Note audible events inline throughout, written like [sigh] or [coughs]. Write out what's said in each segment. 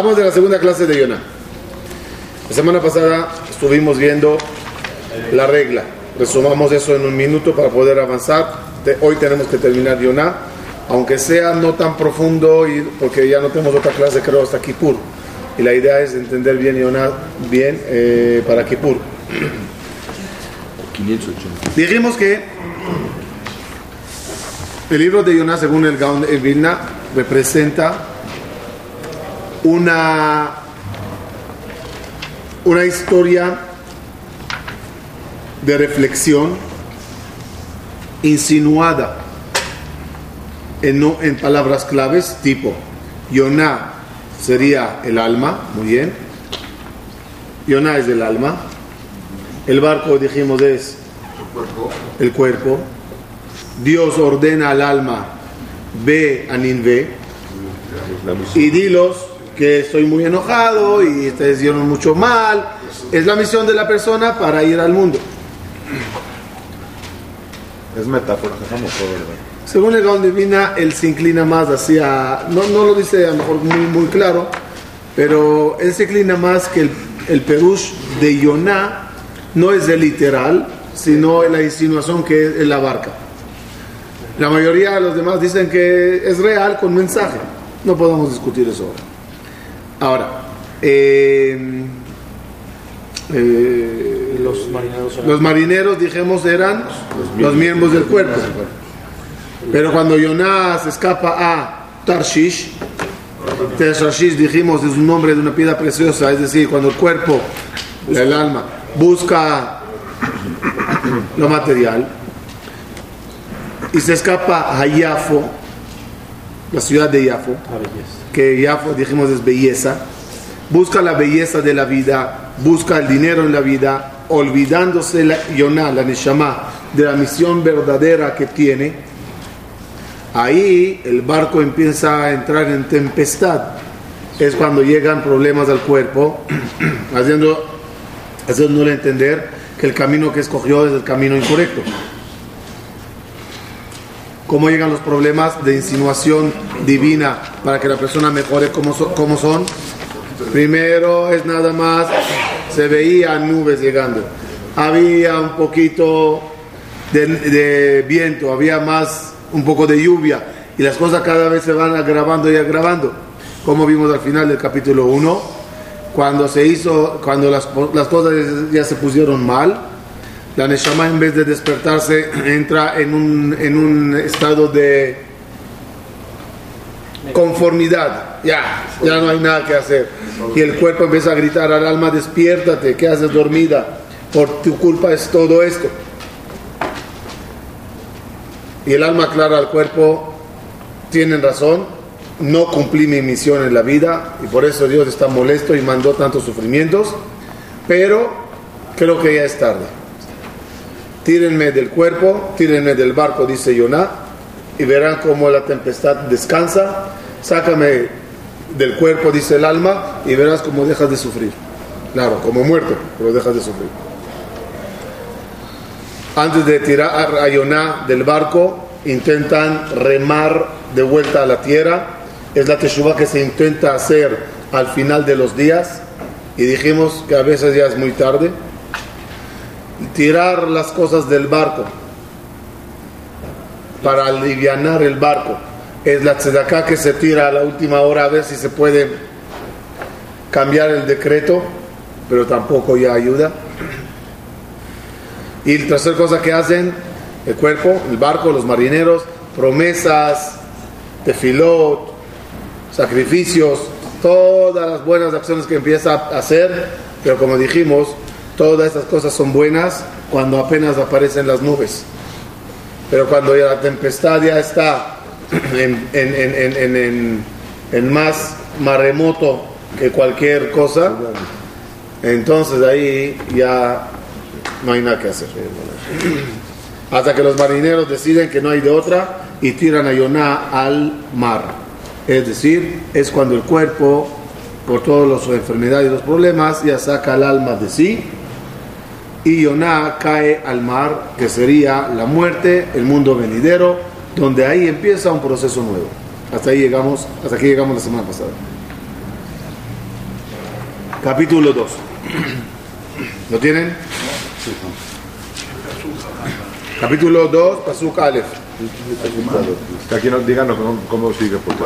Estamos en la segunda clase de Yonah. La semana pasada estuvimos viendo la regla. Resumamos eso en un minuto para poder avanzar. Hoy tenemos que terminar Yonah, aunque sea no tan profundo, y, porque ya no tenemos otra clase, creo, hasta Kippur. Y la idea es entender bien Yonah bien eh, para Kippur. Dijimos que el libro de Yonah, según el Gaon de Vilna, representa una, una historia de reflexión insinuada en, en palabras claves tipo Yonah sería el alma, muy bien. Yonah es el alma. El barco, dijimos, es el cuerpo. Dios ordena al alma, ve a Ninve y dilos que estoy muy enojado y ustedes hicieron mucho mal. Es la misión de la persona para ir al mundo. Es metáfora, Según el Gaon Divina, él se inclina más hacia, no, no lo dice a lo mejor muy, muy claro, pero él se inclina más que el, el perush de Yoná no es el literal, sino la insinuación que es la barca. La mayoría de los demás dicen que es real con mensaje. No podemos discutir eso ahora. Ahora, eh, eh, los, marineros los marineros, dijimos, eran los miembros, del cuerpo. Pero cuando Jonás escapa a Tarshish, Tarshish dijimos es un nombre de una piedra preciosa, es decir, cuando el cuerpo, el alma, busca lo material, y se escapa a Yafo, la ciudad de Yafo, que Yafo dijimos es belleza, busca la belleza de la vida, busca el dinero en la vida, olvidándose la Yonah, la Neshama, de la misión verdadera que tiene, ahí el barco empieza a entrar en tempestad. Es cuando llegan problemas al cuerpo, [clears throat] haciendo, haciéndole entender que el camino que escogió es el camino incorrecto cómo llegan los problemas de insinuación divina para que la persona mejore como, como son. Primero es nada más, se veían nubes llegando, había un poquito de, viento, había más, un poco de lluvia y las cosas cada vez se van agravando y agravando, como vimos al final del capítulo 1, cuando se hizo, cuando las, las cosas ya se pusieron mal, la Neshama en vez de despertarse [clears throat] entra en un, en un estado de conformidad. Ya, ya no hay nada que hacer. Y el cuerpo empieza a gritar al alma, despiértate, ¿qué haces dormida? Por tu culpa es todo esto. Y el alma aclara al cuerpo, tienen razón, no cumplí mi misión en la vida y por eso Dios está molesto y mandó tantos sufrimientos, pero creo que ya es tarde tírenme del cuerpo, tírenme del barco, dice Yoná, y verán cómo la tempestad descansa, sácame del cuerpo, dice el alma, y verás cómo dejas de sufrir. Claro, como muerto, pero dejas de sufrir. Antes de tirar a Yoná del barco, intentan remar de vuelta a la tierra. Es la teshuva que se intenta hacer al final de los días. Y dijimos que a veces ya es muy tarde tirar las cosas del barco para aliviar el barco. Es la tzedaká que se tira a la última hora a ver si se puede cambiar el decreto, pero tampoco ya ayuda. Y la tercera cosa que hacen, el cuerpo, el barco, los marineros, promesas, tefilot, sacrificios, todas las buenas acciones que empieza a hacer, pero como dijimos, Todas estas cosas son buenas cuando apenas aparecen las nubes. Pero cuando ya la tempestad ya está [clears throat] en, más maremoto que cualquier cosa, entonces ahí ya no hay nada que hacer. Hasta que los marineros deciden que no hay de otra y tiran a Yoná al mar. Es decir, es cuando el cuerpo, por todas las enfermedades y los problemas, ya saca el alma de sí y Yoná cae al mar, que sería la muerte, el mundo venidero, donde ahí empieza un proceso nuevo. Hasta ahí llegamos, hasta aquí llegamos la semana pasada. capítulo 2. ¿Lo tienen? Capítulo 2, Pasuk Aleph. Aquí nos digan cómo, cómo sigue, porque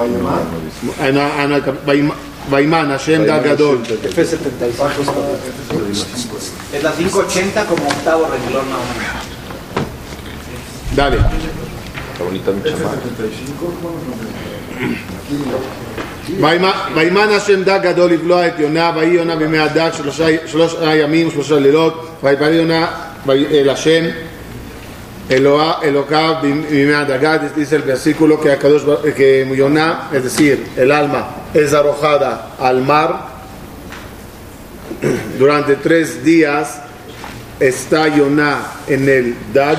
aquí no, no dice. Ah, no, ah, no, Vaim- Vaiman, Hashem da Gadol. Es la 580 como octavo renglón más o menos. Dale. Está bonita mi chamarra. וימה- וימן השם דג גדול לבלוע את יונה, ויהי יונה בימי הדג שלושה- שלושה ימים ושלושה לילות, ויפלל יונה אל השם Eloa, Eloca, Bimea Dagad, dice el versículo que, Akadosh Ba- que Yonah, es decir, el alma, es arrojada al mar. [clears throat] Durante tres días está Yonah en el Dag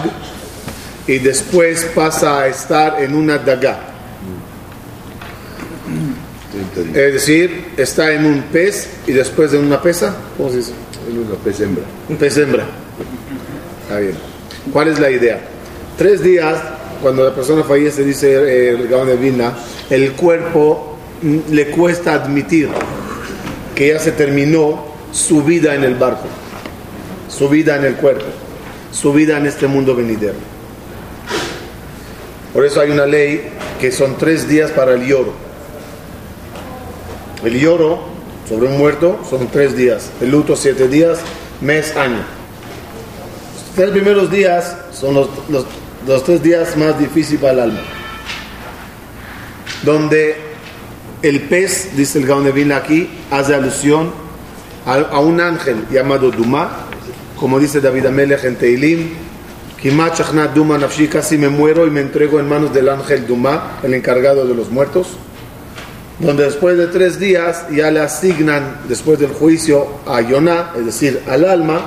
y después pasa a estar en una Dagá. Es decir, está en un pez y después en una pesa. ¿Cómo se dice? En una pez hembra. Un pez hembra. Está bien. ¿Cuál es la idea? Tres días, cuando la persona fallece, dice eh, el Gaón de Vilna, el cuerpo le cuesta admitir que ya se terminó su vida en el barco, su vida en el cuerpo, su vida en este mundo venidero. Por eso hay una ley que son tres días para el lloro. El lloro sobre un muerto son tres días, el luto siete días, mes, año. Los tres primeros días son los, los- tres días más difíciles para el alma. Donde el pez, dice el Gaon de Vilna aquí, hace alusión a, a un ángel llamado Duma, como dice David Amelech en Teilim, Duma nafshi, casi me muero y me entrego en manos del ángel Duma, el encargado de los muertos donde después de tres días ya le asignan, después del juicio, a Yonah, es decir, al alma,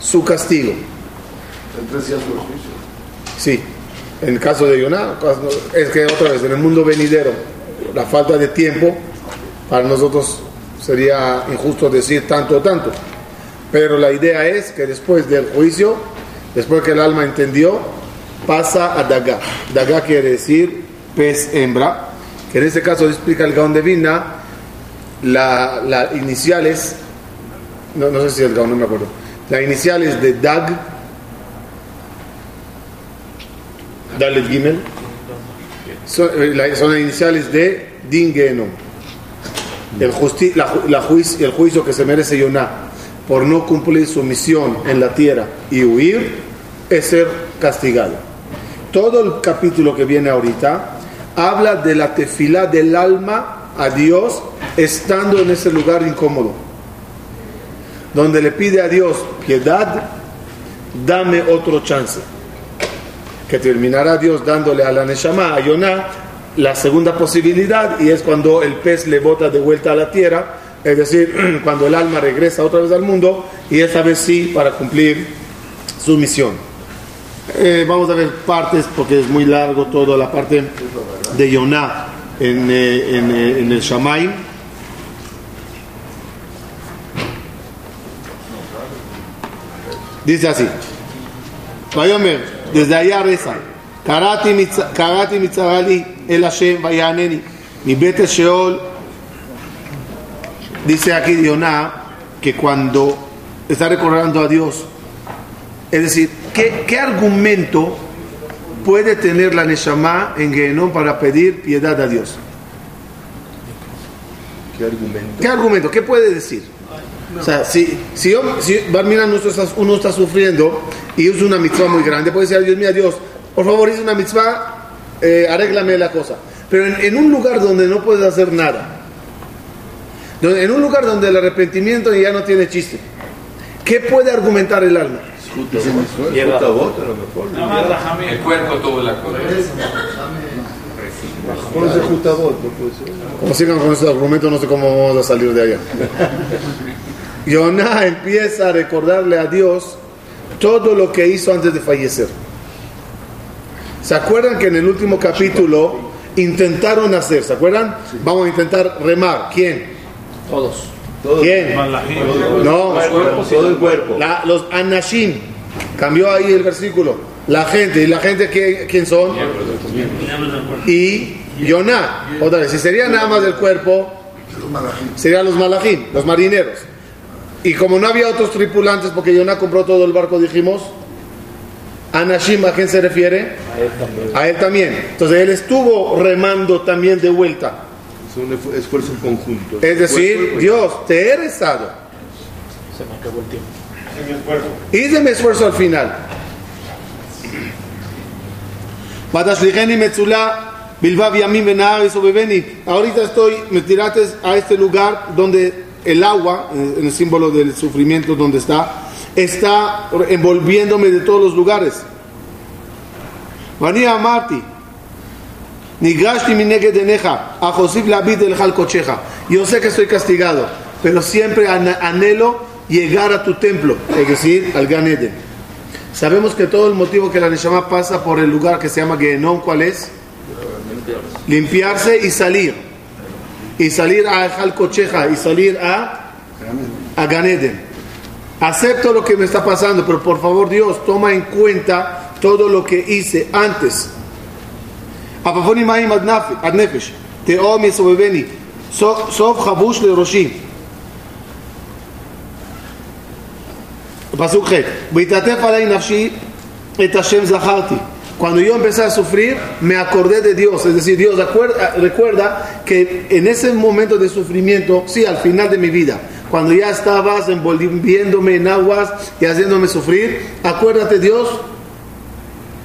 su castigo. En tres días juicio. Sí, en el caso de Yonah, es que otra vez, en el mundo venidero, la falta de tiempo, para nosotros sería injusto decir tanto o tanto. Pero la idea es que después del juicio, después que el alma entendió, pasa a Daga. Daga quiere decir pez hembra, que en este caso explica el Gaón de Vilna, la, la iniciales, no, no sé si el Gaón, no me acuerdo, las iniciales de Dag, Dalet Gimel, son, eh, la- son las iniciales de Din juicio, el juicio que se merece Yonah por no cumplir su misión en la tierra y huir es ser castigado. Todo el capítulo que viene ahorita habla de la tefilá del alma a Dios estando en ese lugar incómodo, donde le pide a Dios piedad, dame otro chance que terminará Dios dándole a la Neshama, a Yonah, la segunda posibilidad y es cuando el pez le bota de vuelta a la tierra, es decir, [clears throat] cuando el alma regresa otra vez al mundo y esta vez sí para cumplir su misión. Eh, vamos a ver partes porque es muy largo toda la parte de Yonah en, eh, eh, en, el Shamayim. Dice así, desde allá reza. קראתי מצ- קראתי מצרה לי אל השם ויענני, מבית השאול, dice aquí Yonah, que cuando está recordando a Dios, es decir, ¿qué, qué argumento puede tener la Neshama en Gehenom para pedir piedad a Dios? ¿Qué argumento? ¿Qué argumento? ¿Qué puede decir? O sea, si, si, yo, si Barmina, uno está, uno está sufriendo y es una mitzvah muy grande, puede decir, Dios mío, Dios, por favor, hice una mitzvah, eh, arréglame la cosa. Pero en, en un lugar donde no puedes hacer nada, donde- en un lugar donde el arrepentimiento ya no tiene chiste, ¿qué puede argumentar el alma? Puta bota, a lo mejor. El cuerpo. Como sigan con esos argumentos, no sé cómo vamos a salir de allá. [laughs] Yonah empieza a recordarle a Dios todo lo que hizo antes de fallecer. ¿Se acuerdan que en el último capítulo intentaron hacer? ¿Se acuerdan? Vamos a intentar remar. ¿Quién? Todos. ¿Quién? No, Todo el cuerpo. La- los anashim. Cambió ahí el versículo. La gente. ¿Y la gente qué- quién son? Y Yonah. Otra vez, si sería nada más del cuerpo, Serían los malajim, los marineros. Y como no había otros tripulantes, porque Yonah compró todo el barco, dijimos, Anashim, ¿a quién se refiere? A él también. Entonces él estuvo remando también de vuelta. Es un esfu- esfuerzo en conjunto. Es decir, Dios, te he rezado. Se me acabó el tiempo. Hice mi esfuerzo al final. Ahorita estoy, me tiraste a este lugar donde el agua, en el símbolo del sufrimiento donde está, está envolviéndome de todos los lugares. Marti. Nigashti mi neged eneja, a Josif Labid el Jalcocheja. Yo sé que estoy castigado, pero siempre anhelo llegar a tu templo, es decir, al Gan Eden. Sabemos que todo el motivo que la Neshama pasa por el lugar que se llama Gehenom, ¿cuál es? Limpiarse y salir. Y salir a Jalcocheja y salir a, a Gan Eden Acepto lo que me está pasando, pero por favor Dios, toma en cuenta todo lo que hice antes. עפפוני מים עד נפ- עד נפש, תהום יסובבני, סוף סוף חבוש לראשי. פסוק ח' והתעטף עלי נפשי את השם זכרתי. Cuando yo empecé a sufrir, me acordé de Dios. Es decir, Dios acuerda- recuerda que en ese momento de sufrimiento, sí, al final de mi vida, cuando ya estabas envolviéndome en aguas y haciéndome sufrir, acuérdate Dios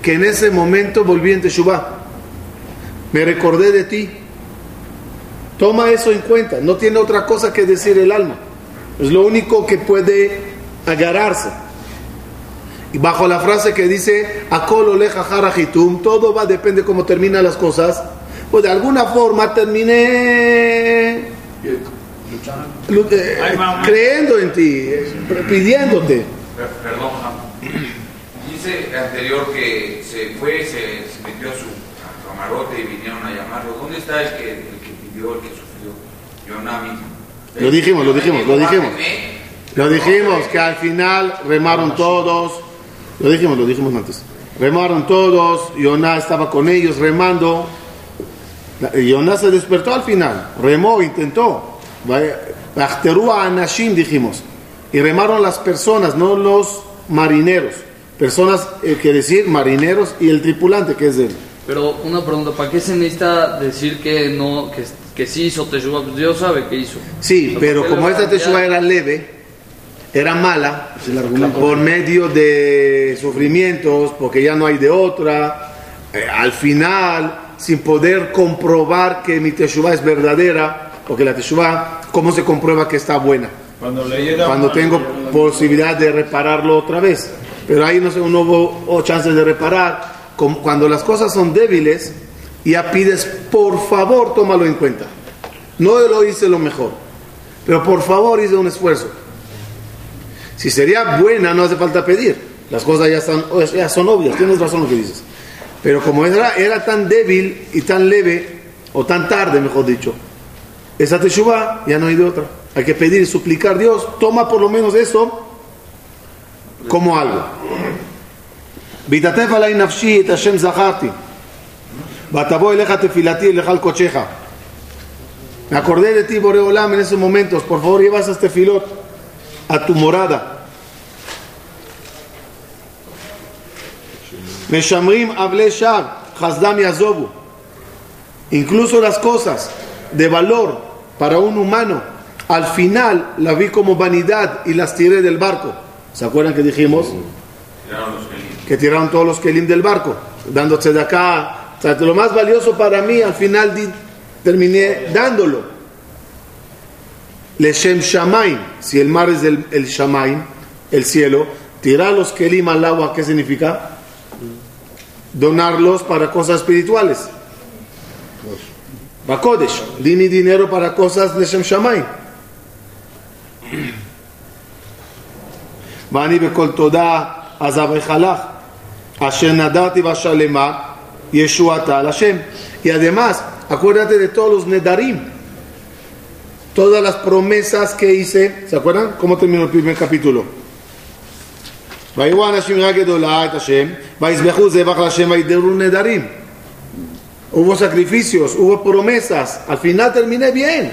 que en ese momento volví en Teshuvah. Me recordé de ti. Toma eso en cuenta. No tiene otra cosa que decir el alma. Es lo único que puede agarrarse. Y bajo la frase que dice, todo va, depende cómo terminan las cosas. Pues de alguna forma terminé lu- eh, creyendo en ti, eh, pidiéndote. Per- Perdón. Dice anterior que se fue, se, se metió a su camarote y vinieron a llamarlo. ¿Dónde está el que, el que pidió, el que sufrió? Yoná mismo. Lo dijimos, lo dijimos, lo dijimos. Lo dijimos, que al final remaron todos. Lo dijimos, lo dijimos antes. Remaron todos, Yoná estaba con ellos remando. Yoná se despertó al final, remó, intentó. Bachteru a Anashim, dijimos. Y remaron las personas, no los marineros. Personas, eh, que decir, marineros y el tripulante, que es él. Pero una pregunta, ¿para qué se necesita decir que no, que, que sí hizo Teshuvah? Pues Dios sabe que hizo. Sí, pero ¿por qué como esta a cambiar? teshuva era leve, era mala, por medio de sufrimientos, porque ya no hay de otra, eh, al final, sin poder comprobar que mi teshuva es verdadera, porque la teshuva, ¿cómo se comprueba que está buena? Cuando le llega Cuando tengo posibilidad de repararlo otra vez. Pero ahí no, sé, no hubo chances de reparar. Cuando las cosas son débiles, ya pides, por favor, tómalo en cuenta. No lo hice lo mejor, pero por favor hice un esfuerzo. Si sería buena, no hace falta pedir. Las cosas ya, están, ya son obvias, tienes razón lo que dices. Pero como era, era tan débil y tan leve, o tan tarde, mejor dicho, esa teshuva ya no hay de otra. Hay que pedir y suplicar, Dios, toma por lo menos eso como algo. ויתעטף עלי נפשי את השם זכרתי ותבוא אליך תפילתי אליך על קודשך Me acordé de ti, Boreolam, en esos momentos. Por favor, llevas este filot a tu morada. Meshamrim hable shar, hasdam yazobu. Incluso las cosas de valor para un humano, al final la vi como vanidad y las tiré del barco. ¿Se acuerdan que dijimos? Tiraron los kelim. que tiraron todos los kelim del barco, dándose de acá. O sea, lo más valioso para mí, al final di- terminé dándolo. Leshem Shamaim, si el mar es el, el Shamaim, el cielo, tirar los kelim al agua, ¿qué significa? Donarlos para cosas espirituales. Bakodesh, di mi dinero para cosas Leshem Shamaim. [clears throat] ואני בכל תודה אזברך לך, אשר נדרתי בשלמה, ישועתה על השם. Y además, acuérdate de todos los nedarim, todas las promesas que hice. ¿Se acuerdan? ¿Cómo terminó el primer capítulo? ויראו אנשים רק גדולה את השם, ויזבחו זבח להשם וידרו נדרים. Hubo sacrificios, hubo promesas. Al final terminé bien.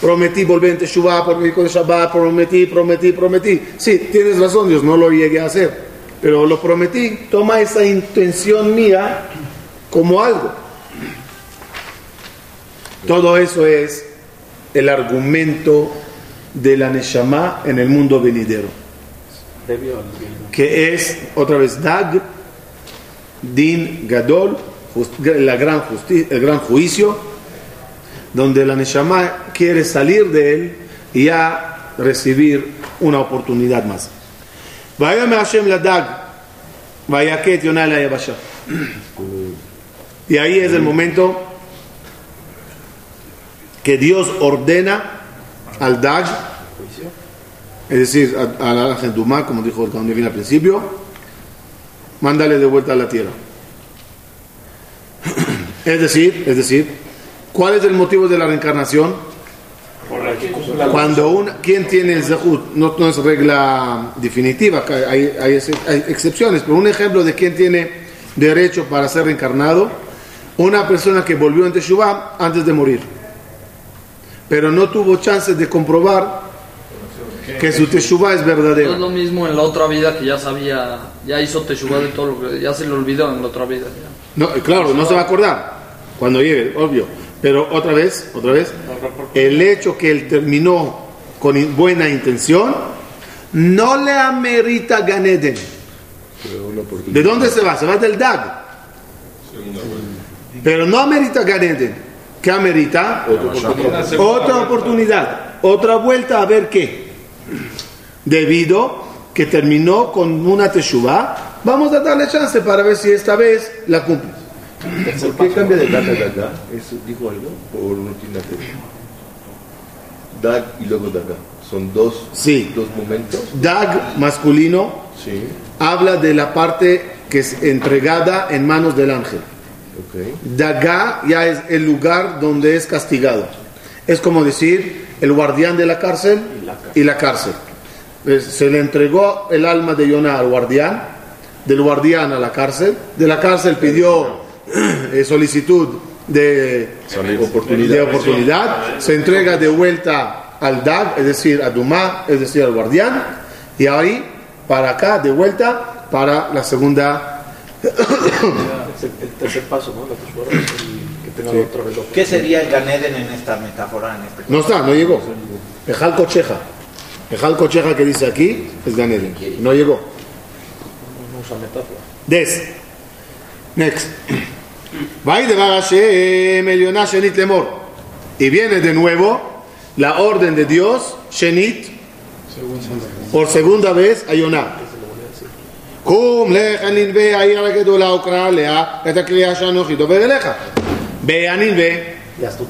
prometí volver en Teshuvah, prometí con Shabbat, prometí, prometí, prometí. Sí, tienes razón, Dios, no lo llegué a hacer, pero lo prometí. Toma esa intención mía como algo. Todo eso es el argumento de la Neshama en el mundo venidero. Que es, otra vez, Dag, Din, Gadol, la gran el gran juicio, donde la Neshama quiere salir de él y ya recibir una oportunidad más. Y ahí es el momento que Dios ordena al Dag, es decir, a- a la como dijo el al principio, mándale de vuelta a la tierra. Es decir, es decir, ¿cuál es el motivo de la reencarnación? Cuando un, ¿quién tiene el zehut? No, no es regla definitiva, hay, hay ex- hay excepciones, pero un ejemplo de quién tiene derecho para ser reencarnado, una persona que volvió en Teshuvah antes de morir, pero no tuvo chance de comprobar que su Teshuvah es No es lo mismo en la otra vida que ya sabía, ya hizo Teshuvah de todo lo que ya se le olvidó en la otra vida. ya. No, claro, no se va a acordar cuando llegue, obvio. Pero otra vez, otra vez, el hecho que él terminó con buena intención no le amerita Ganeden. ¿De dónde se va? Se va del Dag. Pero no amerita Ganeden. ¿Qué amerita? Otra oportunidad. Otra vuelta a ver qué. Debido que terminó con una teshuva, vamos a darle chance para ver si esta vez la cumple. ¿Por qué cambia de Dag a Daga? ¿Eso dijo algo? ¿O no tiene y luego Daga. Son dos, Sí. dos momentos. Dag masculino Sí. habla de la parte que es entregada en manos del ángel. Ok. Daga ya es el lugar donde es castigado. Es como decir el guardián de la cárcel y la cárcel. Pues, Se le entregó el alma de Yonah al guardián, del guardián a la cárcel, de la cárcel pidió eh, solicitud de Oportunidad. de oportunidad, se entrega de vuelta al Dag, es decir, a Dumá, es decir, al guardián, y ahí para acá, de vuelta, para la segunda. El tercer paso, ¿Qué sería el Ganeden en esta metáfora? En este No está, no llegó. Ejal Cocheja. Ejal Cocheja que dice aquí es Ganeden. No llegó. no usa metáfora. Des. Next. Eh, y viene de nuevo la orden de Dios, Shenit, por segunda vez a Yonah. Y haz tu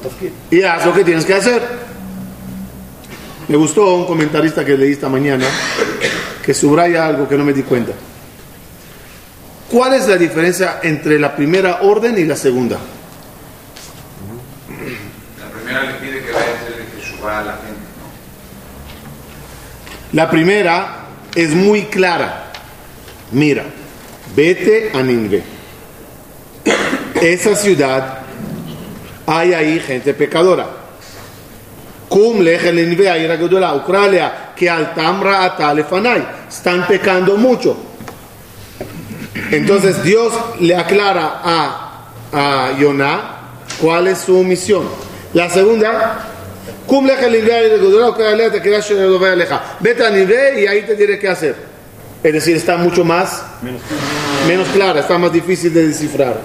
Y haz lo que tienes que hacer. Me gustó un comentarista que leí esta mañana que subraya algo que no me di cuenta. ¿Cuál es la diferencia entre la primera orden y la segunda? La primera le pide que vaya a Jesús a la gente. La primera es muy clara. Mira, vete a Ninve. Esa ciudad hay ahí gente pecadora. Cum leje Ninve, Ucrania, que al Tamra Están pecando mucho. Entonces Dios le aclara a, a cuál es su misión. La segunda, cumple vete a nivel y ahí te diré qué hacer. Es decir, está mucho más, menos clara, está más difícil de descifrar.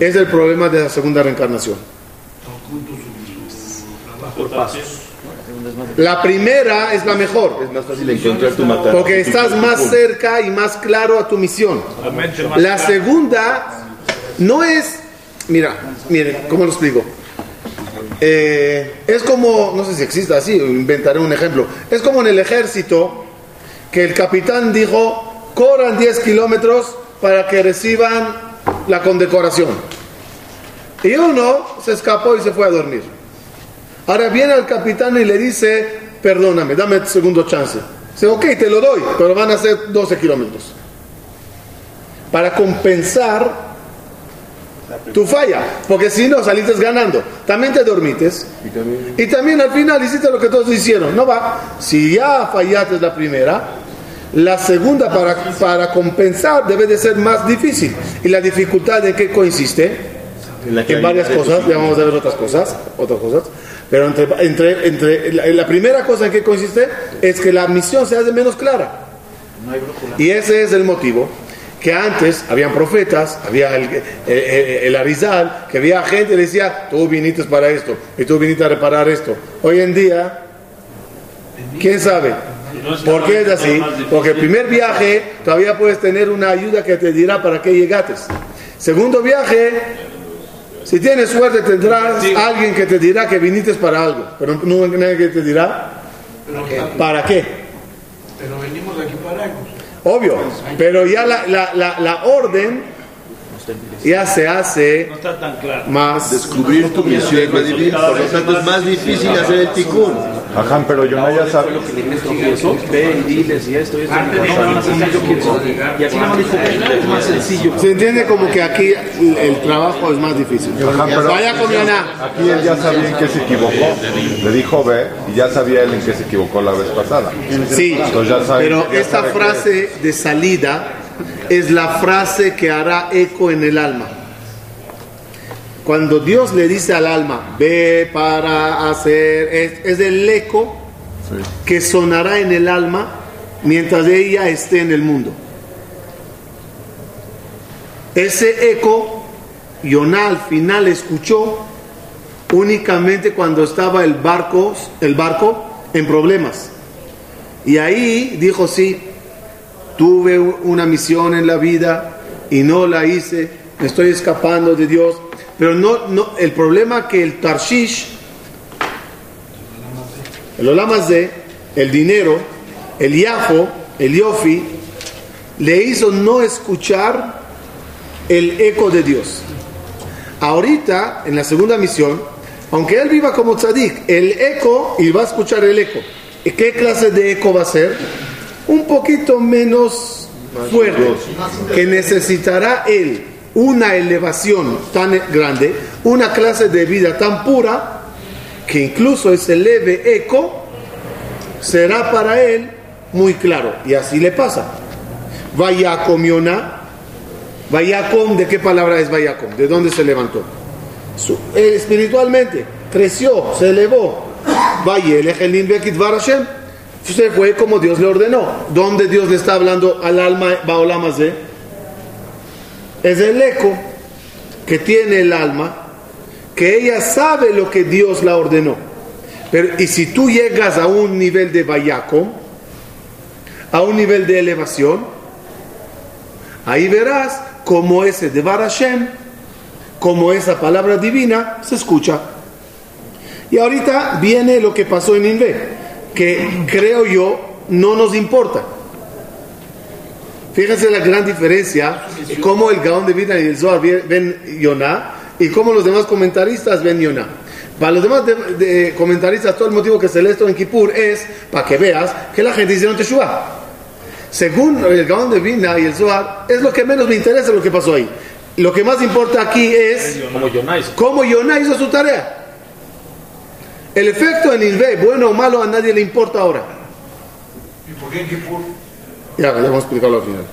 Es el problema de la segunda reencarnación. Por. La primera es la mejor, Es más fácil encontrar tu matar. porque estás más cerca y más claro a tu misión. La segunda no es, mira, miren, ¿cómo lo explico? Eh, es como, no sé si existe así, inventaré un ejemplo. Es como en el ejército que el capitán dijo, corran 10 kilómetros para que reciban la condecoración. Y uno se escapó y se fue a dormir. Ahora viene el capitán y le dice, perdóname, dame segundo chance. Dice, ok, te lo doy, pero van a ser 12 kilómetros. Para compensar Tu falla, porque si no saliste ganando, también te dormites Y también y también al final hiciste lo que todos hicieron. No va. Si ya fallaste la primera, la segunda para, para compensar debe de ser más difícil. ¿Y la dificultad en qué consiste? en En varias cosas, ya vamos a ver otras cosas, otras cosas. Pero entre, entre, entre la, la primera cosa en que consiste es que la misión se hace menos clara. Y ese es el motivo que antes habían profetas, había el, el, el- el Arizal, que había gente que decía, tú viniste para esto, y tú viniste a reparar esto. Hoy en día, ¿quién sabe? ¿Por qué es así? Porque el primer viaje todavía puedes tener una ayuda que te dirá para qué llegaste. Segundo viaje, si tienes suerte tendrás alguien que te dirá que viniste para algo, pero no nadie que te dirá para qué. Pero venimos aquí para algo. Obvio, pero ya la, la, la, la orden ya se hace No está tan claro. más... Descubrir tu misión por lo tanto es más difícil hacer el tikkun. Ajá, pero yo no ya sabía. Lo que le inventó eso, ve y diles y esto y esto. Y aquí nada más dijo, es más sencillo. Se entiende como que aquí el trabajo es más difícil. Ajá, pero Vaya con aquí él ya sabía en qué se equivocó. Le dijo ve y ya sabía él en qué se equivocó la vez pasada. Sí, Entonces ya sabe- pero ya esta frase de salida es la frase que hará eco en el alma. Cuando Dios le dice al alma, ve para hacer, es, es el eco que sonará en el alma mientras ella esté en el mundo. Ese eco, Yoná al final escuchó únicamente cuando estaba el barco, el barco en problemas. Y ahí dijo, sí, tuve una misión en la vida y no la hice, me estoy escapando de Dios. Pero no, no, el problema que el Tarshish, el Olamazé, el dinero, el Yafo, el Yofi, le hizo no escuchar el eco de Dios. Ahorita, en la segunda misión, aunque él viva como tzadik, el eco, y va a escuchar el eco. ¿Y qué clase de eco va a ser? Un poquito menos fuerte, que necesitará él una elevación tan grande, una clase de vida tan pura, que incluso ese leve eco será para él muy claro. Y así le pasa. Vaya comiona. Vayacom, ¿de qué palabra es Vayacom? ¿De dónde se levantó? Espiritualmente creció, se elevó. Se fue como Dios le ordenó. ¿Dónde Dios le está hablando al alma Baolamazé? Es el eco que tiene el alma, que ella sabe lo que Dios la ordenó. Y si tú llegas a un nivel de Vayacom, a un nivel de elevación, ahí verás cómo ese de Hashem, como esa palabra divina se escucha. Y ahorita viene lo que pasó en Inve, que creo yo no nos importa. Fíjense la gran diferencia, cómo el Gaón de Vida y el Zohar ven Yonah y cómo los demás comentaristas ven Yonah. Para los demás de- de comentaristas, todo el motivo que se lee esto en Kippur es para que veas que la gente hicieron Teshuvah. Según el Gaón de Vina y el Zohar, es lo que menos me interesa lo que pasó ahí. Lo que más importa aquí es cómo Yonah hizo su tarea. El efecto en Inve, bueno o malo, a nadie le importa ahora. ¿Y por qué en Kippur? Ya, ya vamos a explicarlo al final.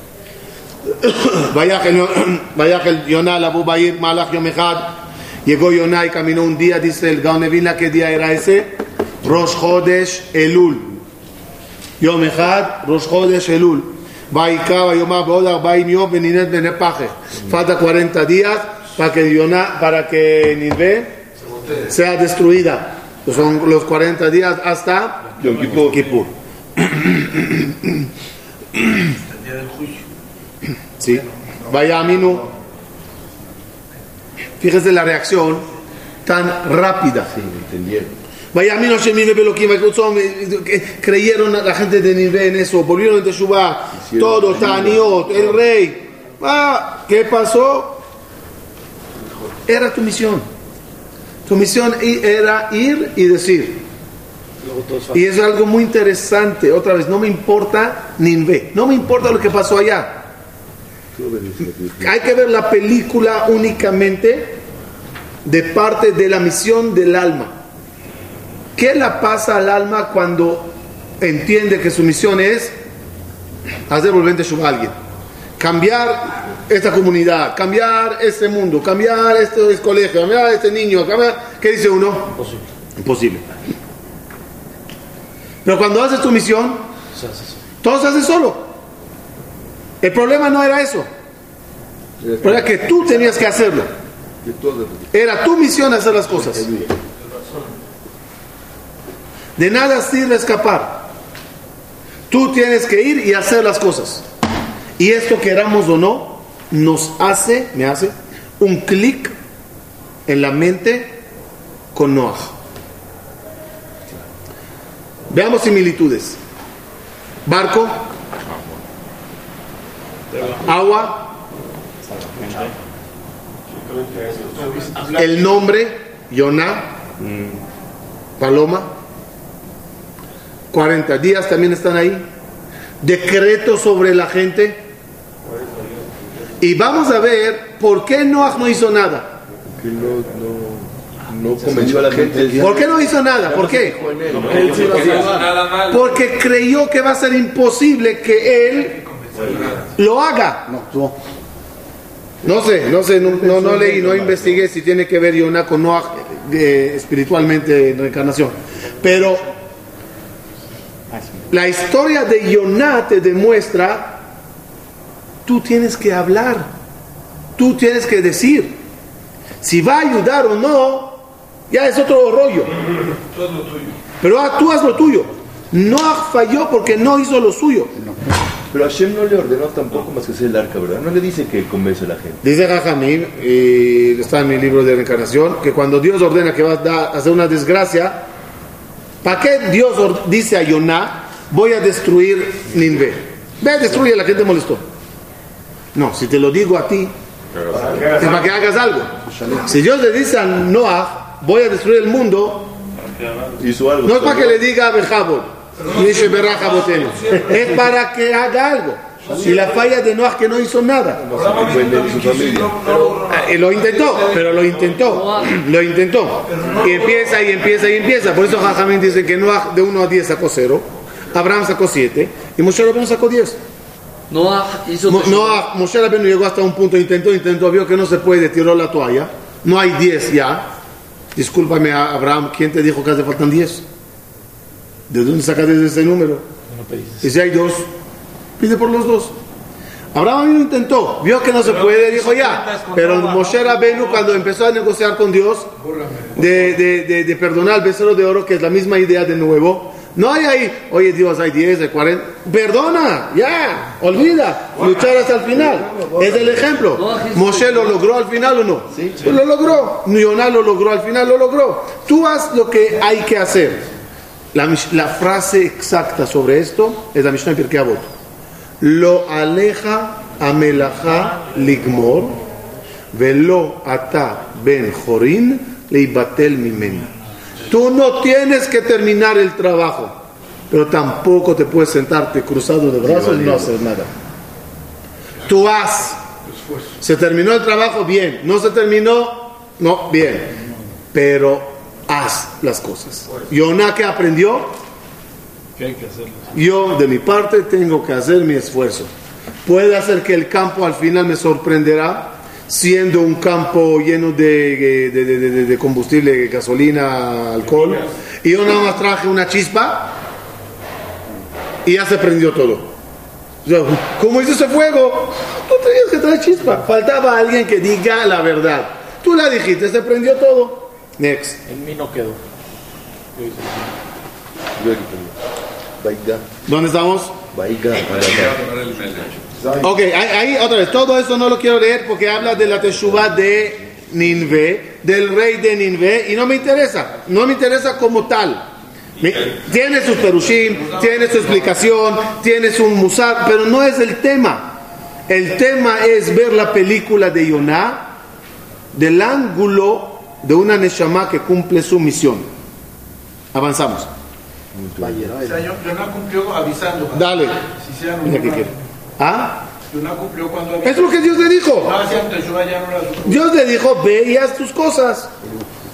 Vaya que [coughs] que Yonah la Bubayir Malach Yom Echad. Llegó Yonah y caminó un día, dice el Gaon de Vilna, ¿qué día era ese? Rosh Chodesh Elul. Yom Echad, Rosh Chodesh Elul. Vaiká, Vayomá, Boda, Vaim Yom, Beninet, Benepaje. Falta 40 días para que Yonah, para que Ninvé sea destruida. Son los 40 días hasta Yom Kippur. Kippur. [coughs] El día del juicio. ¿Sí? Vaya Aminu. Fíjese la reacción tan rápida. Sí, entendieron. Vaya Aminu creyeron la gente de Nive en eso, volvieron de Teshuvah, todo, Taniot, el rey. Ah, ¿qué pasó? Era tu misión. Tu misión era ir y decir. Y es algo muy interesante. Otra vez, no me importa Ninvé. No me importa lo que pasó allá. Hay que ver la película únicamente de parte de la misión del alma. ¿Qué le pasa al alma cuando entiende que su misión es hacer volvente a alguien? Cambiar esta comunidad, cambiar este mundo, cambiar este colegio, cambiar este niño, cambiar... ¿Qué dice uno? Imposible. Imposible. Pero cuando haces tu misión, todo se hace solo. El problema no era eso. Era que tú tenías que hacerlo. Era tu misión hacer las cosas. De nada sirve escapar. Tú tienes que ir y hacer las cosas. Y esto, queramos o no, nos hace, me hace, un clic en la mente con Noah. Veamos similitudes. Barco, agua, el nombre, Yoná, Paloma, 40 días también están ahí, decreto sobre la gente. Y vamos a ver por qué Noah no hizo nada. No, no, no convenció a la gente. ¿Por qué no hizo nada? ¿Por qué? Porque creyó que va a ser imposible que él lo haga. No sé, no sé, no, no, no leí, no investigué si tiene que ver Yonah con Noah eh, espiritualmente en reencarnación. Pero la historia de Yonah te demuestra, tú tienes que hablar, tú tienes que decir. Si va a ayudar o no, ya es otro rollo. Pero ah, tú haz lo tuyo. Noah falló porque no hizo lo suyo. Pero Hashem no le ordenó tampoco más que hacer el arca, ¿verdad? No le dice que convence a la gente. Dice Jajamín, y está en mi libro de reencarnación, que cuando Dios ordena que va a hacer una desgracia, ¿para qué Dios dice a Yoná, voy a destruir Ninvé? Ve, destruye, la gente molestó. No, si te lo digo a ti, es para que hagas algo. Si Dios le dice a Noah, voy a destruir el mundo, Hizo algo. no es para que le diga a Bejabot, dice Berraja Boteno, es para que haga algo. Y la falla de Noah que no hizo nada. Ah, y lo intentó, pero lo intentó, lo intentó. Y empieza y empieza y empieza. Por eso Jajamín dice que Noah de 1 a 10 sacó 0, Abraham sacó 7 y Moshe Rabbeinu sacó 10. Noah hizo. Noah, Moshe Rabbeinu llegó hasta un punto, intentó, intentó, vio que no se puede, tiró la toalla. No hay 10 ya. Discúlpame, Abraham, ¿quién te dijo que hace faltan 10? ¿De dónde sacas ese número? Y si hay dos, pide por los dos. Abraham lo intentó, vio que no se puede, dijo ya. Pero Moshe Rabbeinu cuando empezó a negociar con Dios de, de, de, de perdonar el becerro de oro, que es la misma idea de nuevo, no hay ahí, oye Dios, hay 10, hay 40, perdona, ya, olvida, luchar hasta el final. Es el ejemplo. Moshe lo logró al final o no? Lo logró. Yoná lo logró al final, lo logró. Tú haz lo que hay que hacer. La, frase exacta sobre esto es la Mishnah Pirkei Avot. Lo aleja amelaja ligmor velo ata ben jorin leibatel mimen. Tú no tienes que terminar el trabajo, pero tampoco te puedes sentarte cruzado de brazos y no hacer nada. Tú haz. Se terminó el trabajo, bien. No se terminó, no, bien. Pero haz las cosas. Yonah que aprendió, yo de mi parte tengo que hacer mi esfuerzo. Puede hacer que el campo al final me sorprenderá, siendo un campo lleno de, de- de- de- de combustible, gasolina, alcohol, y yo nada más traje una chispa y ya se prendió todo. ¿Cómo hizo ese fuego? Tú tenías que traer chispa. Faltaba alguien que diga la verdad. Tú la dijiste, se prendió todo. Next. En mí no quedó. ¿Dónde estamos? vaiga, Ok, ahí, ahí otra vez, todo eso no lo quiero leer porque habla de la teshuva de Ninvé, del rey de Ninvé, y no me interesa, no me interesa como tal. Me- tiene sus perushim, tiene su explicación, tiene su musar, pero no es el tema. El tema es ver la película de Yonah del ángulo de una Neshama que cumple su misión. Avanzamos. O sea, yo, yo no cumplió avisando. Dale. Si se ¿Ah? Cumplió cuando había... Es lo que Dios le dijo. Dios le dijo, ve y haz tus cosas.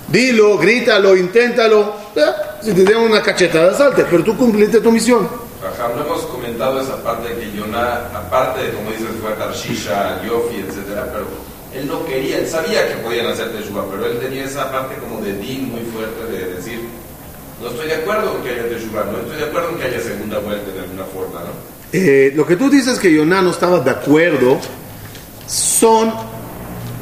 Dilo, grítalo, inténtalo. Ya, Si te dieron una cachetada, salte, pero tú cumpliste tu misión. Ajá, no hemos comentado esa parte de que Yonah, aparte de, como dices, fue a Tarshisha, Yofi, etcétera, pero él no quería, él sabía que podían hacer Teshuvah, pero él tenía esa parte como de din muy fuerte de decir, no estoy de acuerdo en que haya Teshuvah, no estoy de acuerdo en que haya segunda vuelta de alguna forma, ¿no? Eh, lo que tú dices que Yoná no estaba de acuerdo son.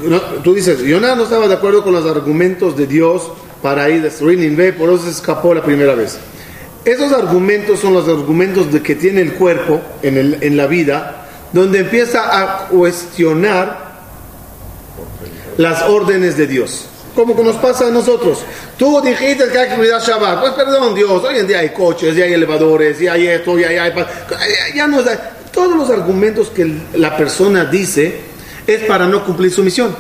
no, tú dices, Yoná no estaba de acuerdo con los argumentos de Dios para ir a Ninvé, por eso se escapó la primera vez. Esos argumentos son los argumentos de que tiene el cuerpo en, el- en la vida, donde empieza a cuestionar las órdenes de Dios. Como que nos pasa a nosotros. Tú dijiste que hay que cuidar Shabbat. Pues perdón, Dios. Hoy en día hay coches, y hay elevadores, y hay esto, y hay iPad. Ya no es- Todos los argumentos que la persona dice es para no cumplir su misión.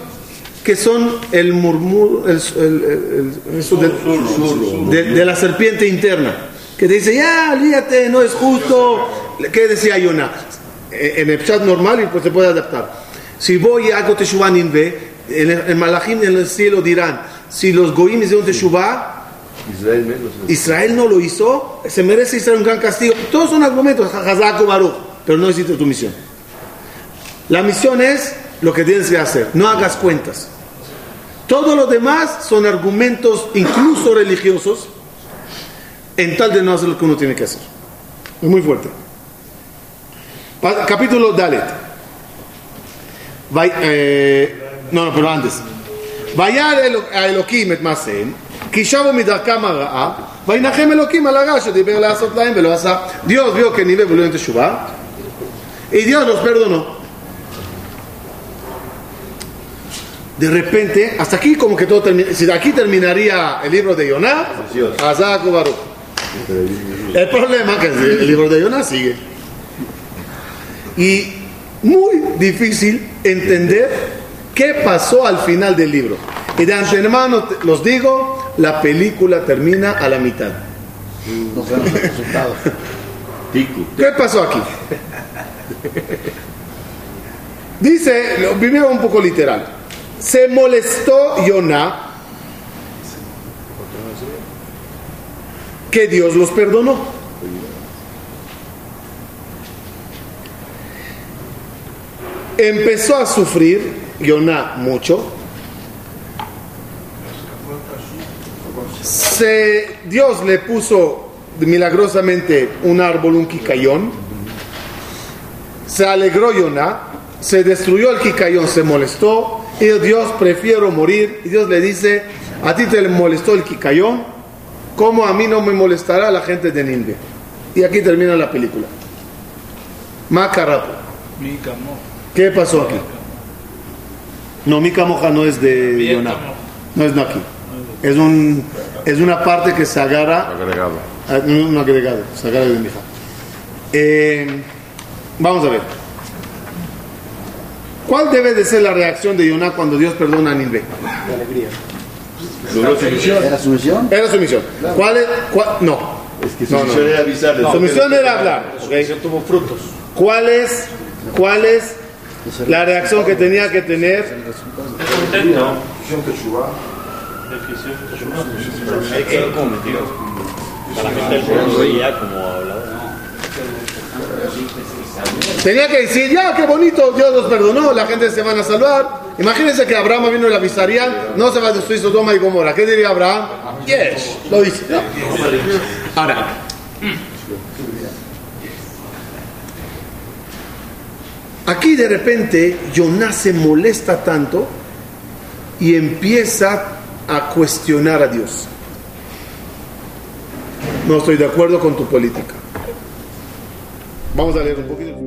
Que son el murmuro, el, el- el- del- de, de la serpiente interna. Que te dice, ya, olvídate, no es justo. ¿Qué decía Yonah? Eh, En el chat normal y pues se puede adaptar. Si voy y hago Teshuvah Ninve, el, malachim en el cielo dirán, si los goim hicieron Teshuvah, Israel menos. Israel no lo hizo, se merece Israel un gran castigo. Todos son argumentos, pero no hiciste tu misión. La misión es lo que tienes que hacer, no hagas cuentas. Todo lo demás son argumentos, incluso religiosos, en tal de no hacer lo que uno tiene que hacer. Es muy fuerte. Capítulo Dalet. Vai- eh, no, no, pero antes. וירא אלוק- האלוקים את מעשיהם, כי שבו מדרכם הרעה, וינחם אלוקים על הרע שדיבר לעשות להם ולא עשה. Dios vio que Nive volvió en Teshuvah, y Dios los perdonó. De repente, hasta aquí como que todo termina, si de aquí terminaría el libro de Yonah, Precioso. Hazak o Baruch. El problema es que el libro de Yonah sigue. Y muy difícil entender qué pasó al final del libro. Y de antemano te- los digo, la película termina a la mitad. Tiku. [laughs] ¿Qué pasó aquí? Dice, lo primero un poco literal. Se molestó Yonah que Dios los perdonó. Empezó a sufrir Yonah mucho. Se, Dios le puso milagrosamente un árbol, un quicayón. Se alegró Yonah, se destruyó el quicayón, se molestó. Y Dios, prefiero morir. Y Dios le dice, a ti te molestó el quicayón, como a mí no me molestará la gente de Nínive. Y aquí termina la película. Macarapo. ¿Qué pasó aquí? No, Mika Moja no es de Yonah. No es de aquí. Es, un, es una parte que se agarra Agregado. Ah, no, un agregado, sacar de mi hija. Eh, vamos a ver. ¿Cuál debe de ser la reacción de Yonah cuando Dios perdona a? Logró su misión. ¿Era su misión? Era su misión. ¿Cuál es? cuál- no. Es que su No, no. misión era avisarles. Su misión era hablar. ¿ok? tuvo frutos. ¿Cuál es, cuál es la reacción que tenía que tener? Tenía que decir, ya, qué bonito, Dios los perdonó, la gente se van a salvar. Imagínense que Abraham vino y le avisaría, no se va a destruir Sodoma y Gomorra. ¿Qué diría Abraham? Yes, lo dice. ¿no? Ahora, aquí de repente Jonás se molesta tanto y empieza a cuestionar a Dios. No estoy de acuerdo con tu política. Vamos a leer un poquito.